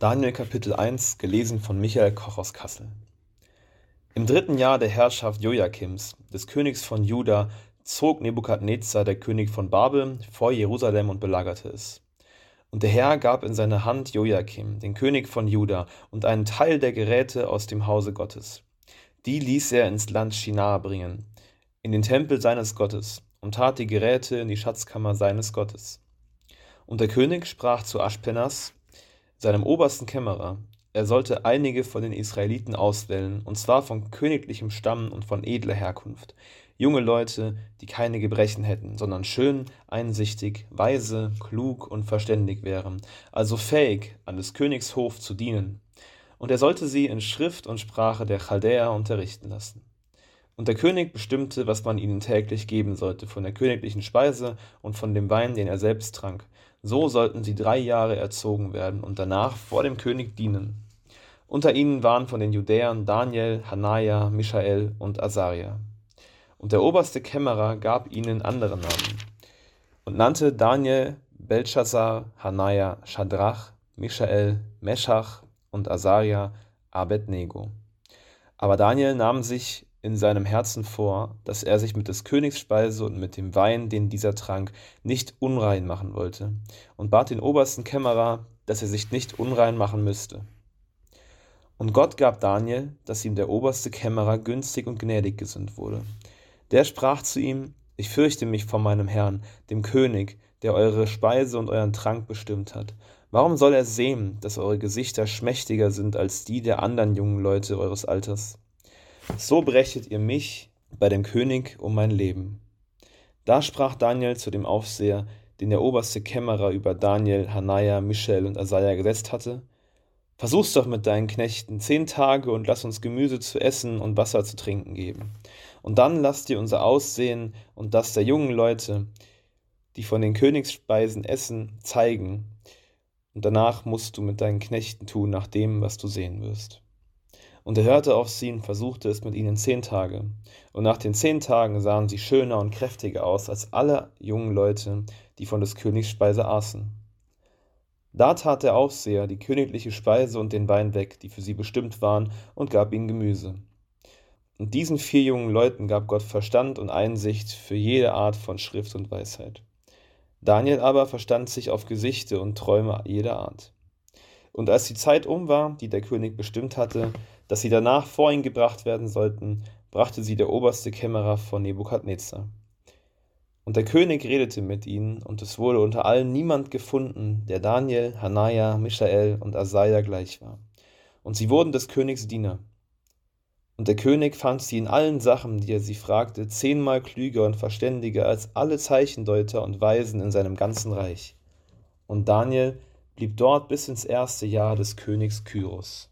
Daniel Kapitel 1, gelesen von Michael Koch aus Kassel. Im dritten Jahr der Herrschaft Joachims, des Königs von Juda, zog Nebukadnezar, der König von Babel, vor Jerusalem und belagerte es. Und der Herr gab in seine Hand Joachim, den König von Juda, und einen Teil der Geräte aus dem Hause Gottes. Die ließ er ins Land Shinar bringen, in den Tempel seines Gottes, und tat die Geräte in die Schatzkammer seines Gottes. Und der König sprach zu Aschpenas, seinem obersten Kämmerer, er sollte einige von den Israeliten auswählen, und zwar von königlichem Stamm und von edler Herkunft, junge Leute, die keine Gebrechen hätten, sondern schön, einsichtig, weise, klug und verständig wären, also fähig, an des Königs Hof zu dienen. Und er sollte sie in Schrift und Sprache der Chaldäer unterrichten lassen. Und der König bestimmte, was man ihnen täglich geben sollte, von der königlichen Speise und von dem Wein, den er selbst trank. So sollten sie drei Jahre erzogen werden und danach vor dem König dienen. Unter ihnen waren von den Judäern Daniel, Hanaja, Michael und Asaria. Und der oberste Kämmerer gab ihnen andere Namen und nannte Daniel, Belshazzar, Hanaja, Shadrach, Michael, Meschach und Asaria Abednego. Aber Daniel nahm sich in seinem Herzen vor, dass er sich mit des Königs Speise und mit dem Wein, den dieser trank, nicht unrein machen wollte, und bat den obersten Kämmerer, dass er sich nicht unrein machen müsste. Und Gott gab Daniel, dass ihm der oberste Kämmerer günstig und gnädig gesinnt wurde. Der sprach zu ihm, ich fürchte mich vor meinem Herrn, dem König, der eure Speise und euren Trank bestimmt hat. Warum soll er sehen, dass eure Gesichter schmächtiger sind als die der anderen jungen Leute eures Alters? So brächtet ihr mich bei dem König um mein Leben. Da sprach Daniel zu dem Aufseher, den der oberste Kämmerer über Daniel, Hanaja, Michael und Asaja gesetzt hatte. Versuch's doch mit deinen Knechten zehn Tage und lass uns Gemüse zu essen und Wasser zu trinken geben. Und dann lass dir unser Aussehen und das der jungen Leute, die von den Königsspeisen essen, zeigen. Und danach musst du mit deinen Knechten tun nach dem, was du sehen wirst. Und er hörte auf sie und versuchte es mit ihnen zehn Tage. Und nach den zehn Tagen sahen sie schöner und kräftiger aus als alle jungen Leute, die von des Königs Speise aßen. Da tat der Aufseher die königliche Speise und den Wein weg, die für sie bestimmt waren, und gab ihnen Gemüse. Und diesen vier jungen Leuten gab Gott Verstand und Einsicht für jede Art von Schrift und Weisheit. Daniel aber verstand sich auf Gesichte und Träume jeder Art. Und als die Zeit um war, die der König bestimmt hatte, dass sie danach vor ihn gebracht werden sollten, brachte sie der oberste Kämmerer von Nebukadnezar. Und der König redete mit ihnen, und es wurde unter allen niemand gefunden, der Daniel, Hanaja, Michael und Asaja gleich war. Und sie wurden des Königs Diener. Und der König fand sie in allen Sachen, die er sie fragte, zehnmal klüger und verständiger als alle Zeichendeuter und Weisen in seinem ganzen Reich. Und Daniel blieb dort bis ins erste Jahr des Königs Kyros.